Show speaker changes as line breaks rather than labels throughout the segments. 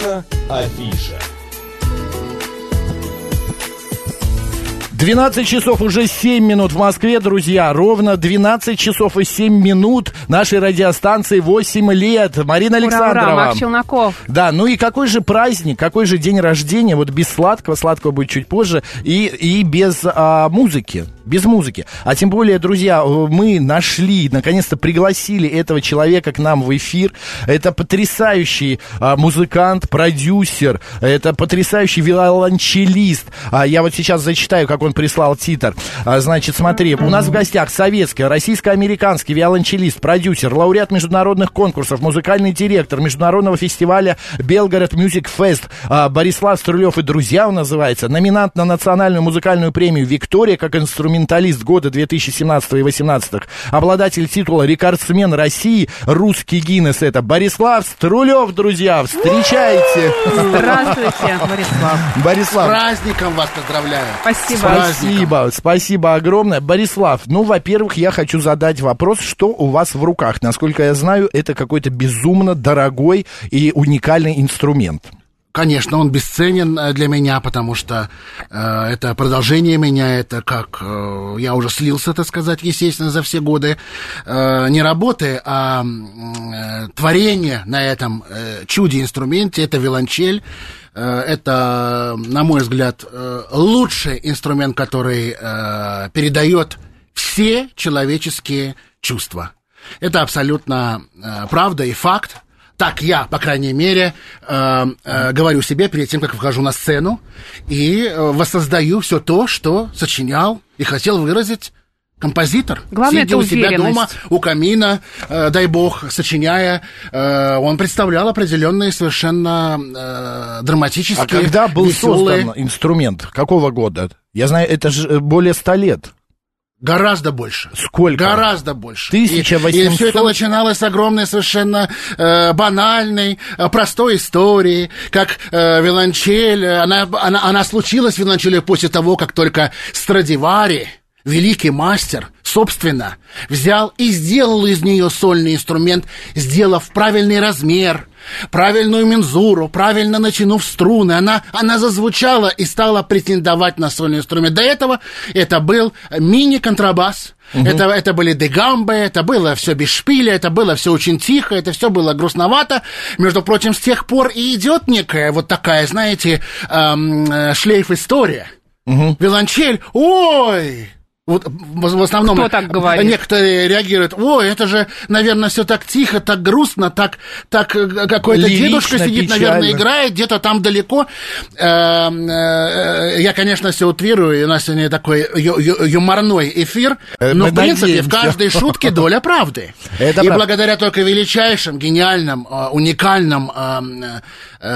Наша афиша.
12 часов уже 7 минут в Москве, друзья. Ровно 12 часов и 7 минут нашей радиостанции 8 лет. Марина Александрова.
Ура, Мак Челноков.
Да, ну и какой же праздник, какой же день рождения, вот без сладкого, сладкого будет чуть позже, и, и без а, музыки без музыки. А тем более, друзья, мы нашли, наконец-то пригласили этого человека к нам в эфир. Это потрясающий а, музыкант, продюсер, это потрясающий виолончелист. А, я вот сейчас зачитаю, как он прислал титр. А, значит, смотри, у нас в гостях советский, российско-американский виолончелист, продюсер, лауреат международных конкурсов, музыкальный директор международного фестиваля Белгород Мюзик Фест а, Борислав Струлев и друзья он называется, номинант на национальную музыкальную премию Виктория как инструмент документалист года 2017 и 2018, обладатель титула «Рекордсмен России», русский Гиннес это Борислав Струлев, друзья, встречайте!
Здравствуйте, Борислав.
Борислав.
С праздником вас поздравляю.
Спасибо.
Спасибо, спасибо огромное. Борислав, ну, во-первых, я хочу задать вопрос, что у вас в руках? Насколько я знаю, это какой-то безумно дорогой и уникальный инструмент.
Конечно, он бесценен э, для меня, потому что э, это продолжение меня, это как э, я уже слился, так сказать, естественно, за все годы э, не работы, а э, творение на этом э, чуде-инструменте, это виолончель, э, это, на мой взгляд, э, лучший инструмент, который передает все человеческие чувства. Это абсолютно э, правда и факт. Так я, по крайней мере, э, э, говорю себе перед тем, как вхожу на сцену, и э, воссоздаю все то, что сочинял и хотел выразить композитор.
Главное,
Сидя у себя дома, у камина, э, дай бог, сочиняя, э, он представлял определенные совершенно э, драматические,
А когда был
веселые,
создан инструмент? Какого года? Я знаю, это же более ста лет.
Гораздо больше.
Сколько?
Гораздо больше.
1800?
И, все это начиналось с огромной, совершенно э, банальной, э, простой истории, как э, виолончель. Она, она, она случилась, виолончель, после того, как только Страдивари, великий мастер, собственно, взял и сделал из нее сольный инструмент, сделав правильный размер, правильную мензуру, правильно натянув струны. Она, она зазвучала и стала претендовать на сольный инструмент. До этого это был мини-контрабас, Это, это были дегамбы, это было все без шпиля, это было все очень тихо, это все было грустновато. Между прочим, с тех пор и идет некая вот такая, знаете, эм, э, шлейф-история. Виолончель, ой, вот в основном
Кто так говорит?
некоторые реагируют, ой, это же, наверное, все так тихо, так грустно, так, так э, какой-то дедушка сидит, наверное,
печально.
играет где-то там далеко. Эм, э, Я, конечно, все утрирую, и у нас сегодня такой юморной эфир,
Э,
но,
мы
в принципе, в каждой шутке доля правды.
Это
и
правда.
благодаря только величайшим, гениальным, уникальным, эм,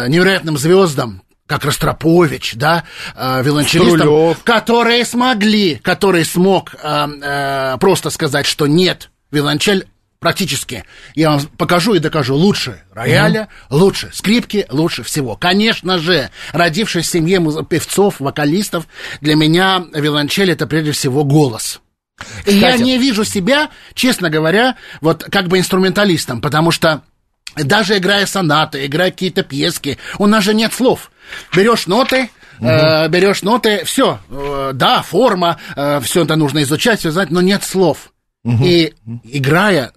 невероятным звездам, как Ростропович, да, э, виолончелистам,
Струлёв.
которые смогли, который смог э, э, просто сказать, что нет, виолончель практически, я вам покажу и докажу, лучше рояля, лучше скрипки, лучше всего. Конечно же, родившись в семье певцов, вокалистов, для меня виолончель это прежде всего голос. И я
Кстати.
не вижу себя, честно говоря, вот как бы инструменталистом, потому что даже играя сонаты, играя какие-то пьески, у нас же нет слов. Берешь ноты, э, берешь ноты, все, да, форма, все это нужно изучать, все знать, но нет слов. И играя,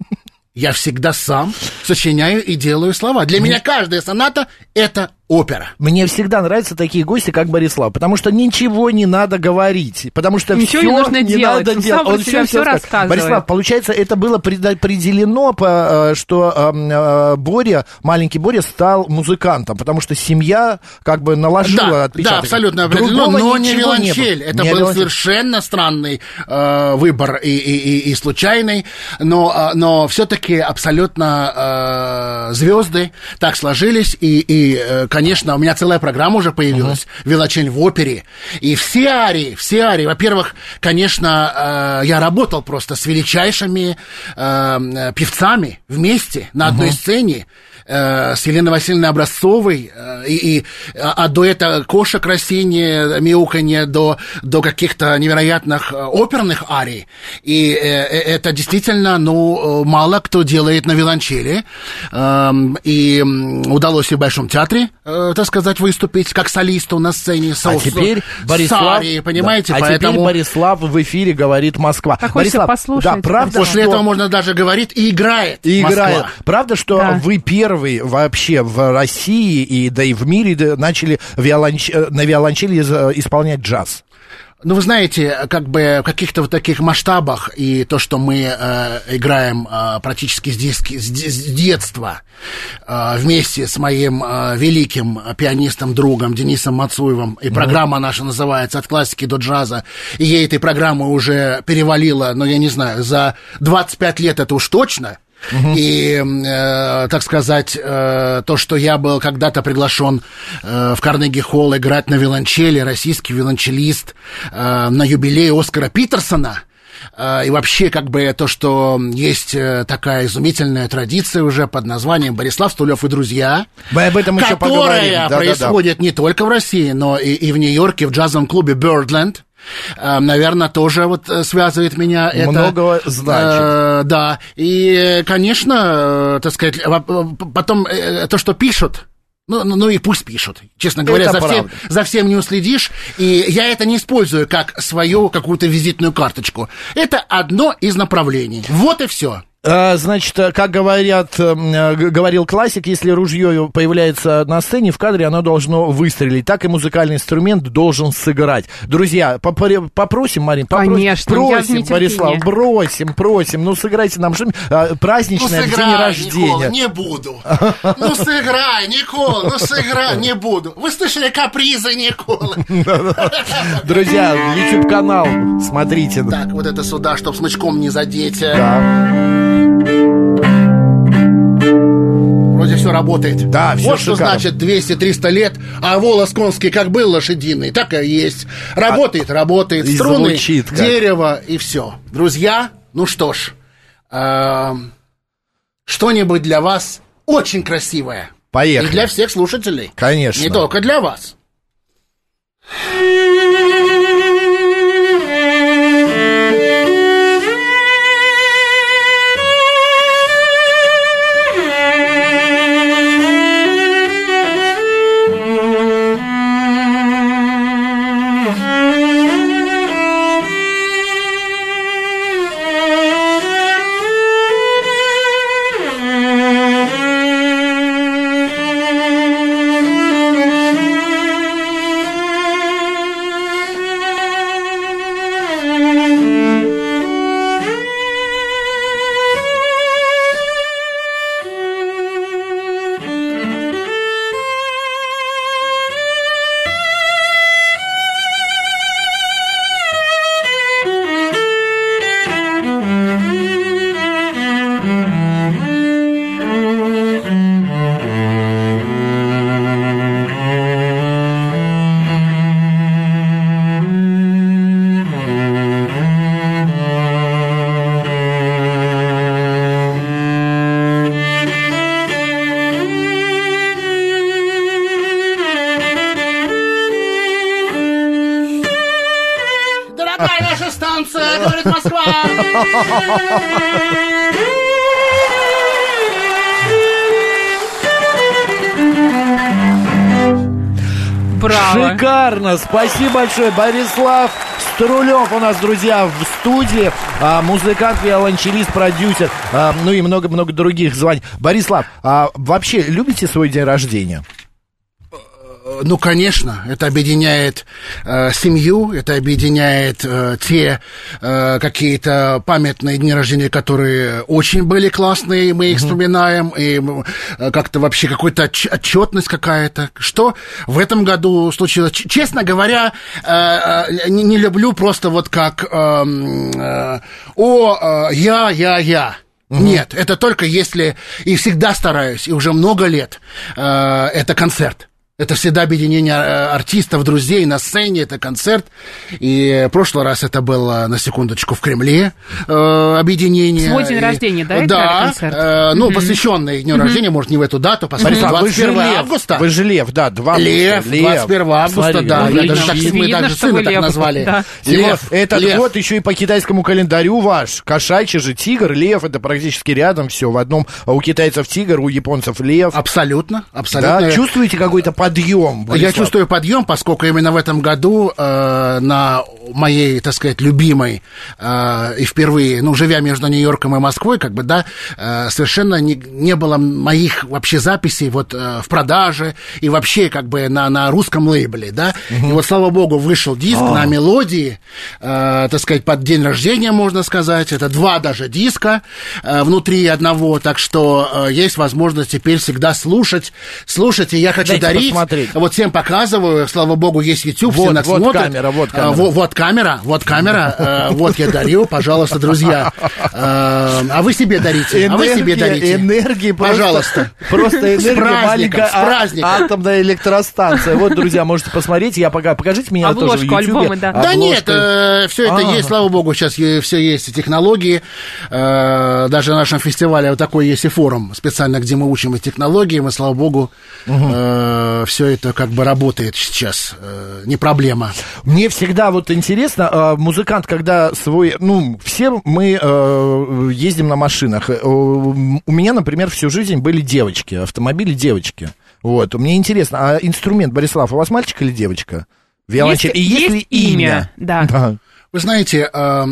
я всегда сам сочиняю и делаю слова. Для меня каждая соната это опера.
Мне всегда нравятся такие гости, как Борислав, потому что ничего не надо говорить, потому что
Ничего
всё
не нужно делать,
надо
он
делать.
себя всё
скажет.
рассказывает.
Борислав, получается, это было предопределено, э, что э, э, Боря, маленький Боря стал музыкантом, потому что семья как бы наложила
Да,
отпечаток.
да, абсолютно определенно,
Другого
но не
ничего
виолончель.
было.
Это
Не
был
виолончель.
совершенно странный э, выбор и, и, и, и случайный, но, э, но все-таки абсолютно э, звезды так сложились, и, и э, конечно, у меня целая программа уже появилась, «Виолончель в опере», и все арии, все арии, во-первых, конечно, э, я работал просто с величайшими э, э, певцами вместе на одной сцене, э, с Еленой Васильевной Образцовой, э, и, и, а, а до этого кошек растения, мяуканье, до, до каких-то невероятных э, оперных арий. И э, э, это действительно, ну, мало кто делает на виолончели. Э, и удалось и в Большом театре, э, так сказать, выступить как солисту на сцене.
А теперь Борислав...
Сари, понимаете?
Да. А
Поэтому...
теперь Борислав в эфире говорит Москва.
Так
Борислав,
послушать.
да, правда,
После
что...
этого можно даже говорить и играет
И
Москва.
играет. Правда, что
Да.
вы первый вообще в России и да и в мире начали виолонч... э, на виолончели исполнять джаз?
Ну, вы знаете, как бы в каких-то вот таких масштабах и то, что мы э, играем э, практически с, детски- с с детства э, вместе с моим э, великим пианистом, другом Денисом Мацуевым, и программа наша называется «От классики до джаза», и ей этой программы уже перевалило, ну, я не знаю, за 25 лет это уж точно, И, э, так сказать, э, то, что я был когда-то приглашен э, в Карнеги-холл играть на виолончели, российский виолончелист, э, на юбилей Оскара Питерсона, э, и вообще, как бы, то, что есть э, такая изумительная традиция уже под названием «Борислав Стулев и друзья»,
Мы об этом еще
которая
поговорим. Да-да-да.
происходит не только в России, но и, и в Нью-Йорке, в джазовом клубе Birdland. Наверное, тоже вот э, связывает меня это.
Многого значит.
Э, да. И, конечно, э, так сказать, потом то, что пишут, ну, ну, ну и пусть пишут. Честно говоря,
Это
за всем, за всем не уследишь. И я это не использую как свою какую-то визитную карточку. Это одно из направлений. Вот и все.
А, Значит, э, как говорят, э, г- говорил классик, если ружье появляется на сцене, в кадре оно должно выстрелить. Так и музыкальный инструмент должен сыграть. Друзья, попросим, Марин, попросим,
Конечно,
просим. Борислав, бросим, просим, ну сыграйте нам что-нибудь а, праздничное в день рождения.
Никола, не буду. Ну, сыграй, Никола, ну, сыграй, не буду. Вы слышали капризы Николы?
Друзья, YouTube канал, смотрите.
Так, вот это сюда, чтоб смычком не задеть.
Да.
Вроде все работает.
Да, всё
Вот что
шикарно.
значит 200-300 лет, а волос конский как был лошадиный, так и есть. Работает, работает.
и
Струны,
звучит как.
дерево и все. Друзья, ну что ж, эм, что-нибудь для вас очень красивое.
Поехали.
И для всех слушателей.
Конечно.
Не только для вас.
Браво.
Шикарно! Спасибо большое, Борислав Струлев у нас, друзья, в студии. А, музыкант, виолончелист, продюсер, а, ну и много-много других званий. Борислав, а вообще любите свой день рождения?
Ну, конечно, это объединяет э, семью, это объединяет э, те э, какие-то памятные дни рождения, которые очень были классные, и мы их вспоминаем, и э, как-то вообще какая-то отч- отчетность какая-то. Что в этом году случилось? Ч- честно говоря, э, э, не, не люблю просто вот как эм, э, «О, э, я, я, я». Нет, это только если, и всегда стараюсь, и уже много лет, э, это концерт. Это всегда объединение э, артистов, друзей на сцене, это концерт. И в прошлый раз это было, на секундочку, в Кремле э, объединение.
Свой день рождения, да,
Да,
концерт?
э, ну, посвященный дню рождения, может, не в эту дату, посмотрите,
Борислав, вы же
21
лев,
августа.
Вы же лев, да, 2 августа.
Лев, 21 августа,
Смотри,
да.
видно,
даже так, мы
видно,
даже
что вы
сына так
лев.
назвали.
Да.
Лев,
этот
лев.
год еще и по китайскому календарю ваш. Кошачий же тигр, лев, это практически рядом все. В одном а у китайцев тигр, у японцев лев.
Абсолютно, абсолютно.
Да? Чувствуете какой-то подъем?
Я
Борислав?
чувствую подъем, поскольку именно в этом году э, на моей, так сказать, любимой э, и впервые, ну, живя между Нью-Йорком и Москвой, как бы, да, э, совершенно не, не было моих вообще записей вот э, в продаже и вообще как бы на, на русском лейбле, да. И вот, слава богу, вышел диск на мелодии, э, так сказать, под день рождения, можно сказать. Это два даже диска э, внутри одного, так что э, есть возможность теперь всегда слушать. Слушайте, я хочу
Дайте
дарить.
Посмотреть.
Вот всем показываю, слава богу, есть YouTube, все
Вот,
нас
вот
смотрят.
камера, вот
А,
камера.
во- вот камера, вот камера, э, вот я дарю, пожалуйста, друзья. Э, А вы себе дарите, а вы себе дарите.
энергии просто-
Пожалуйста.
Просто энергия маленькая
с
а-
праздником.
атомная электростанция. Вот, друзья, можете посмотреть. Я пока покажите меня тоже в
альбомы, да.
Да нет,
Обложка.
все это
А.
есть, слава богу, сейчас все есть технологии. Э, Даже на нашем фестивале вот такой есть и форум специально, где мы учим и технологиям, и, слава богу, все это как бы работает сейчас, э, не проблема.
Мне всегда вот интересно, а, музыкант, когда свой, ну, все мы э, ездим на машинах. Э, У меня, например, всю жизнь были девочки, автомобили девочки. Вот, мне интересно, а инструмент, Борислав, у вас мальчик или девочка? Виолончель. И есть, ли имя?
Да.
Вы знаете, э,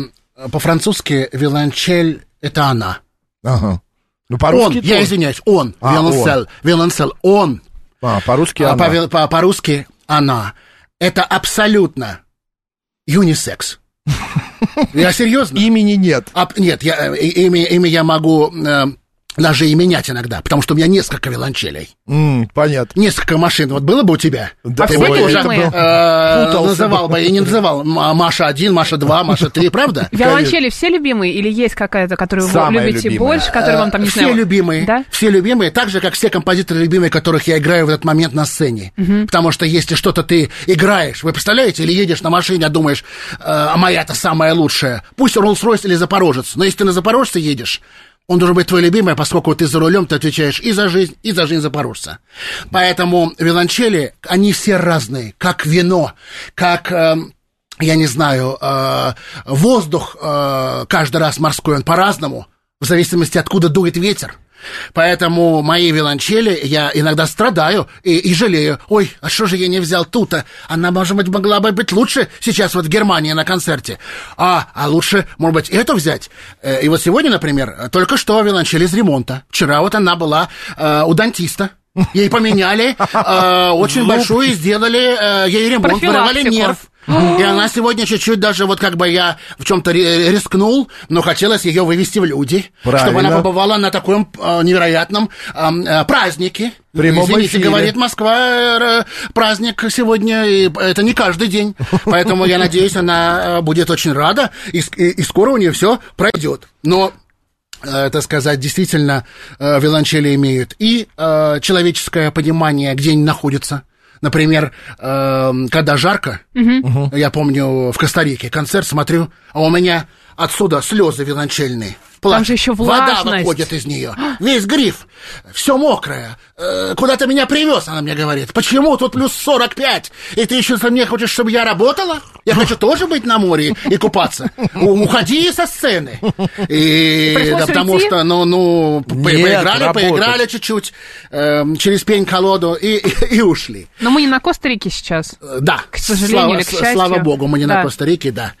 по-французски виолончель – это она.
Ага. Ну,
Он,
по-русски
я
тоже.
извиняюсь, он,
А,
виолонцель, виолонцель, он,
А, по-русски
а
она.
по- по- по-русски она. Это абсолютно юнисекс. Я серьезно?
Имени нет.
А, нет, я, э, имя, имя я могу э, даже и менять иногда, потому что у меня несколько виолончелей.
М, понятно.
Несколько машин. Вот было бы у тебя?
Да,
Ты
все
бы
это
э, называл бы и не называл. М- Маша 1, Маша 2, Маша 3, правда?
Виолончели все любимые или есть какая-то, которую вы любите
любимая.
больше, которую вам там, не
все
знаю...
любимые,
Да?
все любимые, так же, как все композиторы любимые, которых я играю в этот момент на сцене. Потому что если что-то ты играешь, вы представляете, или едешь на машине, а думаешь, э, а моя-то самая лучшая, пусть Роллс-Ройс или Запорожец, но если ты на Запорожце едешь, он должен быть твой любимый, поскольку ты за рулем, ты отвечаешь и за жизнь, и за жизнь запорожца. Поэтому виолончели, они все разные, как вино, как... эм, я не знаю, э, воздух э, каждый раз морской, он по-разному, в зависимости, откуда дует ветер. Поэтому мои виолончели, я иногда страдаю и, и жалею. Ой, а что же я не взял тут-то? Она, может быть, могла бы быть лучше сейчас вот в Германии на концерте. А, а лучше, может быть, эту взять? Э, И вот сегодня, например, только что виолончель из ремонта. Вчера вот она была э, у дантиста. Ей поменяли, э, очень большую и сделали э, ей ремонт,
Профилактику.
нерв. И она сегодня чуть-чуть даже вот как бы я в чем-то рискнул, но хотелось ее вывести в люди, чтобы
Правильно.
она побывала на таком э, невероятном э, празднике.
Прямом
Извините,
эфире.
говорит Москва, праздник сегодня, и это не каждый день. Поэтому я надеюсь, она э, будет очень рада, и, и- и скоро у нее все пройдет. Но э, так сказать, действительно виолончели имеют и э, человеческое понимание, где они находятся. Например, э, когда жарко, я помню в Коста-Рике концерт смотрю, а у меня отсюда слезы виолончельные.
Там же еще
Вода
влажность.
выходит из нее. Весь гриф. Все мокрое. Э, Куда ты меня привез, она мне говорит. Почему тут плюс 45? И ты еще со мне хочешь, чтобы я работала? Я хочу тоже быть на море и купаться. У- Уходи со сцены. И да, потому
уйти?
что, ну, ну, по-
Нет,
поиграли,
работать.
поиграли чуть-чуть эм, через пень-колоду и, и, и ушли.
Но мы не на Коста-Рике сейчас.
Э, Да,
К сожалению
слава,
или к счастью.
слава богу, мы не
Да.
на Коста-Рике, да.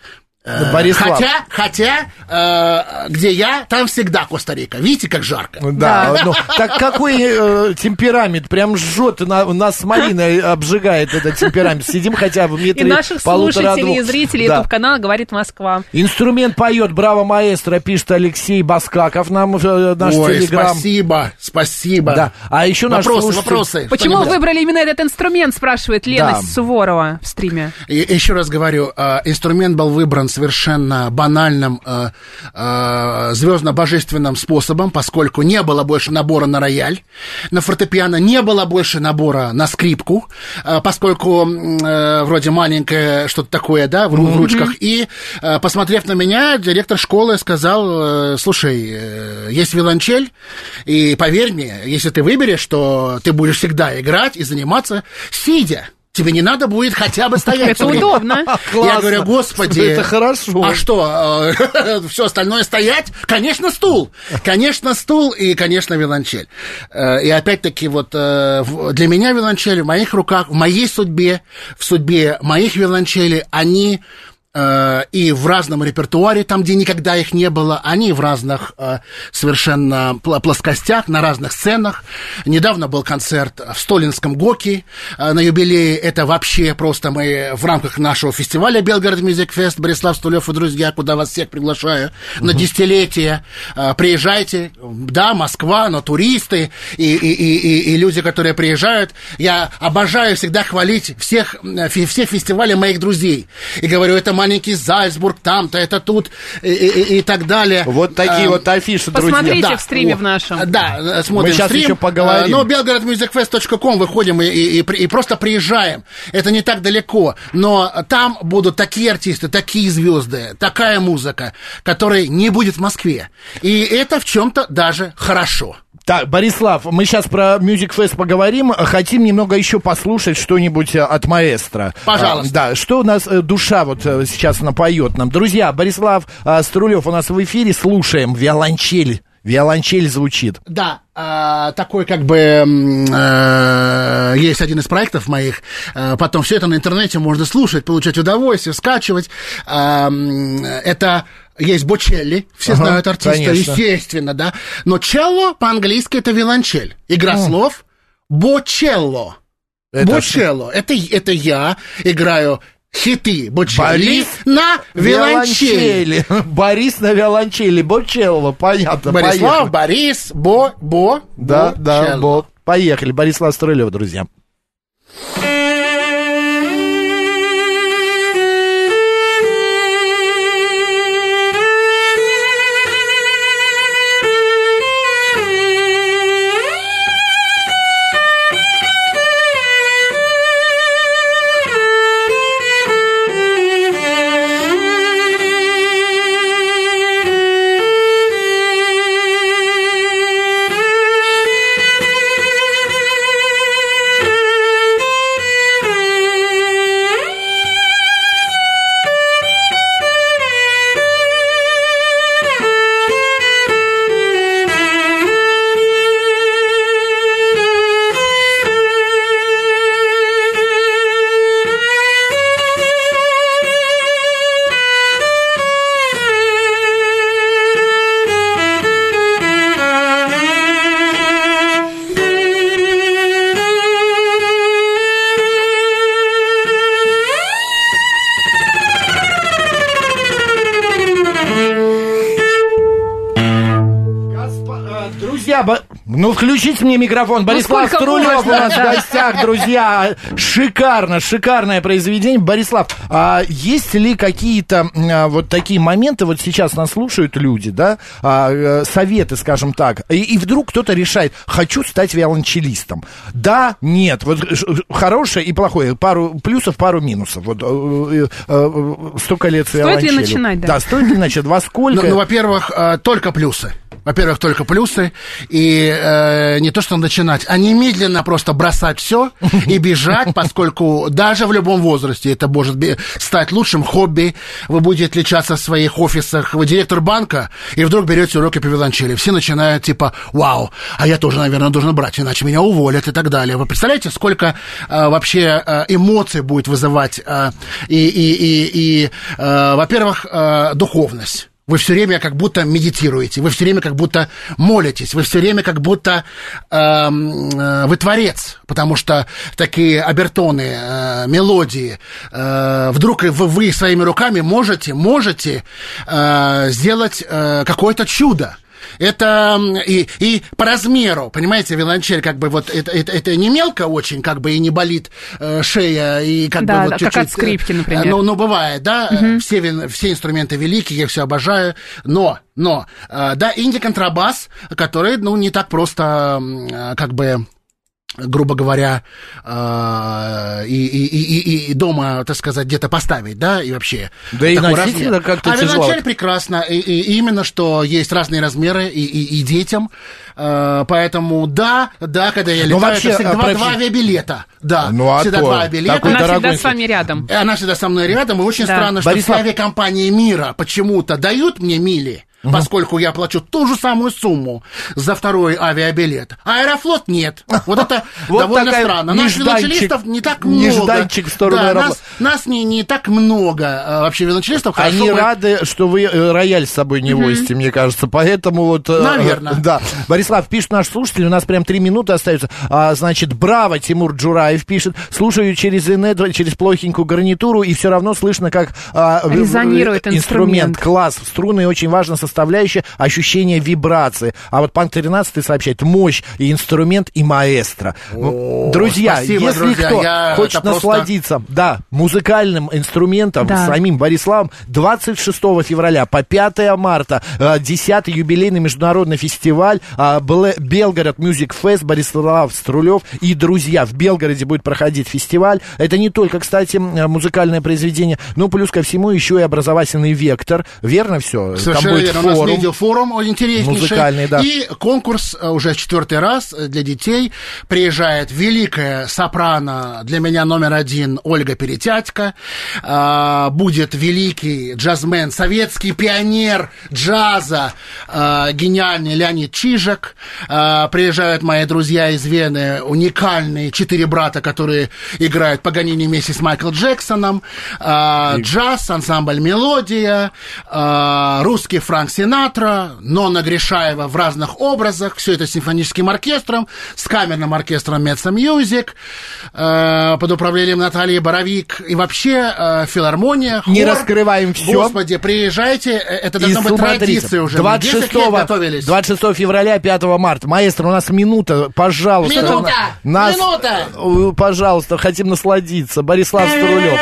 Э,
Борислав.
Хотя, хотя, э, где я, там всегда Коста-Рика. Видите, как жарко?
Да, ну, так какой э, темперамент? Прям жжет, на, нас с Мариной обжигает этот темперамент. Сидим хотя бы в метре
И наших слушателей, и зрителей
Да.
YouTube-канала «Говорит Москва».
Инструмент поет «Браво, маэстро», пишет Алексей Баскаков нам э, наш
Ой,
телеграм.
спасибо, спасибо.
Да. А еще наш
Вопросы,
слушатель-
вопросы.
Почему выбрали именно этот инструмент, спрашивает Лена
Да.
Суворова в стриме.
И еще раз говорю, э, инструмент был выбран совершенно банальным э, э, звездно-божественным способом, поскольку не было больше набора на рояль, на фортепиано, не было больше набора на скрипку, э, поскольку э, вроде маленькое что-то такое, да, в, ру- в ручках. И, э, посмотрев на меня, директор школы сказал, э, слушай, э, есть виолончель, и поверь мне, если ты выберешь, что ты будешь всегда играть и заниматься сидя. Тебе не надо будет хотя бы стоять.
Это удобно.
Я говорю, господи.
Это хорошо.
А что, все остальное стоять? Конечно, стул. Конечно, стул и, конечно, виолончель. Э, И опять-таки, вот э, для меня виолончель в моих руках, в моей судьбе, в судьбе моих виолончелей, они э, и в разном репертуаре, там, где никогда их не было, они в разных э, совершенно плоскостях, на разных сценах. Недавно был концерт в Столинском ГОКе э, на юбилее. Это вообще просто мы в рамках нашего фестиваля Белгород Мюзик Фест, Борислав Стулев и друзья, куда вас всех приглашаю на десятилетие. Э, Приезжайте. Да, Москва, но туристы и, и, и, и- люди, которые приезжают. Я обожаю всегда хвалить всех, э, фе- все фестивали моих друзей. И говорю, это маленький Зальцбург, там-то, это тут и, и- и- так далее.
Вот такие
Эм,
вот афиши, друзья.
Посмотрите
да,
в стриме
вот.
в нашем.
Да, смотрим
Мы сейчас
стрим.
еще поговорим.
Э, Но белгородmusicfest.com выходим и, и- и просто приезжаем. Это не так далеко. Но там будут такие артисты, такие звезды, такая музыка, которой не будет в Москве. И это в чем-то даже хорошо.
Так, Борислав, мы сейчас про Music Fest поговорим. Хотим немного еще послушать что-нибудь э, от маэстро.
Пожалуйста.
А, да, что у нас э, душа вот э, сейчас напоет нам. Друзья, Борислав э, Струлев у нас в эфире. Слушаем. Виолончель. Виолончель звучит.
Да, а, такой как бы э, есть один из проектов моих. Э, потом все это на интернете можно слушать, получать удовольствие, скачивать. А, м, это есть Бочелли, все
Ага,
знают артиста,
конечно.
естественно, да. Но челло по-английски это виолончель. Игра слов Бочелло.
Это
Бочелло. Это, это я играю хиты Бочелли
Борис
на виолончели.
Борис на виолончели. Бочелло, понятно.
Борислав,
поехали.
Борис, Бо, Бо,
Да, да,
Бочелло.
Бо. Поехали. Борислав Струлев, друзья. Включите мне микрофон. Борислав
сколько
Струлев
можно,
у нас в гостях, друзья. Шикарно, шикарное произведение. Борислав, а есть ли какие-то а, вот такие моменты, вот сейчас нас слушают люди, да, а, э, советы, скажем так, и, и вдруг кто-то решает, хочу стать виолончелистом. Да, нет, вот э, ш- хорошее и плохое, пару плюсов, пару минусов. Вот э, э, э, столько лет
Стоит ли начинать, да?
Да, стоит ли начать? Во сколько?
Ну, ну, во-первых, э, только плюсы. Во-первых, только плюсы. И э, не то, что начинать, а немедленно просто бросать все и бежать, поскольку даже в любом возрасте это может стать лучшим хобби. Вы будете отличаться в своих офисах. Вы директор банка, и вдруг берете уроки по виолончели. Все начинают типа, вау, а я тоже, наверное, должен брать, иначе меня уволят и так далее. Вы представляете, сколько э, вообще э, эмоций будет вызывать э, и, и, и, и э, во-первых, э, духовность. Вы все время как будто медитируете, вы все время как будто молитесь, вы все время как будто эм, э, вы творец, потому что такие обертоны, э, мелодии, э, вдруг вы, вы своими руками можете, можете э, сделать э, какое-то чудо. Это и, и по размеру, понимаете, виолончель как бы вот это, это, это не мелко очень, как бы и не болит э, шея, и как
Да,
бы вот
да, как
чуть-чуть...
от скрипки,
э,
например.
Ну, ну, бывает, да, э, все, все инструменты великие, я все обожаю, но, но, э, да, инди-контрабас, который, ну, не так просто, э, как бы грубо говоря, э, и, и, и, и- дома, так сказать, где-то поставить, да, и вообще.
Да и носить это как-то
а
тяжело.
виолончель прекрасно, и, и именно что есть разные размеры и, и, и детям, Э, поэтому да, да, когда я
Ну,
летаю,
вообще,
это всегда
а,
два,
профи-
два авиабилета, да,
Ну, а
всегда
то,
два авиабилета.
Она
дорогой
всегда с вами рядом.
Она всегда со мной рядом, и очень
Да.
странно, что
Борислав-
все авиакомпании мира почему-то дают мне мили, поскольку я плачу ту же самую сумму за второй авиабилет. А Аэрофлот нет. Вот это довольно странно. Наших велосипедистов не так много. нас, не, так много а, вообще велосипедистов.
Они рады, что вы э, рояль с собой не возите, мне кажется. Поэтому вот... э,
Наверно.
э, Да. Борислав, пишет наш слушатель, у нас прям три минуты остается. А, значит, браво, Тимур Джураев пишет. Слушаю через инет, через плохенькую гарнитуру, и все равно слышно, как... а,
Резонирует инструмент.
Класс. Струны очень важна составляющая ощущение вибрации. А вот Панк 13 сообщает мощь и инструмент, и маэстро.
О,
друзья,
спасибо,
если
друзья,
кто
я-
хочет
это просто-
насладиться, да, музыкальным инструментом,
Да.
самим Бориславом, 26 февраля по 5 марта, э, 10-й юбилейный международный фестиваль э, Белгород Music Fest, Борислав Струлев и друзья. В Белгороде будет проходить фестиваль. Это не только, кстати, э, музыкальное произведение, но плюс ко всему еще и образовательный вектор. Верно все?
Совершенно верно. У нас очень интереснейший.
Музыкальный, да.
И конкурс э, уже четвертый раз для детей. Приезжает великая сопрано, для меня номер один, Ольга Перетятько. А, Будет великий джазмен, советский пионер джаза, а, гениальный Леонид Чижик. А, Приезжают мои друзья из Вены, уникальные четыре брата, которые играют Паганини вместе с Майклом Джексоном. Джаз, ансамбль «Мелодия», русский Франк Синатра, Нона Гришаева в разных образах, все это с симфоническим оркестром, с камерным оркестром Mezzo Music, э, под управлением Натальи Боровик и вообще э, филармония,
Не
хор.
раскрываем всё.
Господи, приезжайте, э, это должно быть традицией уже. Мы 10 лет
26,
готовились.
26 февраля, 5 марта. Маэстро, у нас минута, пожалуйста.
Минута!
Нас,
Минута!
э, Пожалуйста, хотим насладиться. Борислав Струлев.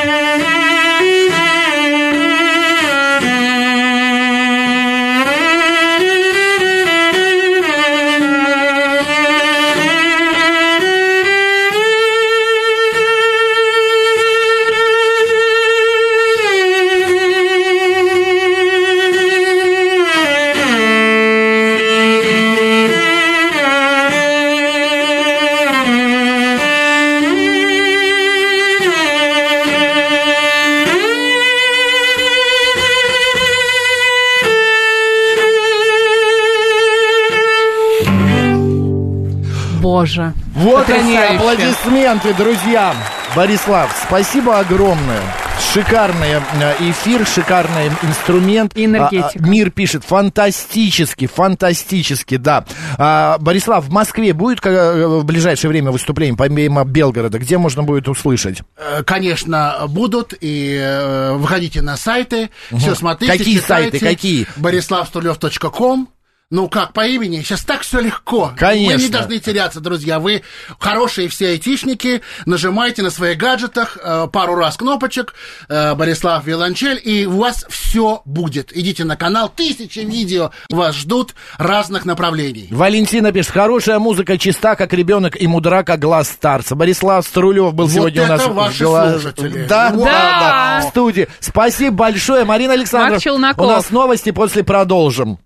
Аплодисменты, друзья. Борислав, спасибо огромное. Шикарный э, эфир, шикарный инструмент.
И энергетика.
А, а, Мир пишет, фантастически, фантастически, да. А, Борислав, в Москве будет э, в ближайшее время выступление, помимо Белгорода? Где можно будет услышать?
Э, Конечно, будут, и выходите на сайты, все смотрите,
Какие
читайте.
сайты, какие?
бориславстулев.ком ну как, по имени? Сейчас так все легко.
Конечно.
Вы не должны теряться, друзья. Вы хорошие все айтишники. Нажимайте на своих гаджетах э, пару раз кнопочек. э, Борислав Виолончель. И у вас все будет. Идите на канал. Тысячи видео вас ждут разных направлений.
Валентина пишет, хорошая музыка чиста, как ребенок, и мудра, как глаз старца. Борислав Струлев был
Вот
сегодня у нас
ваши
гла-
слушатели.
Да, да,
Вау.
да, в студии. Спасибо большое, Марина Александровна. У нас новости, после продолжим.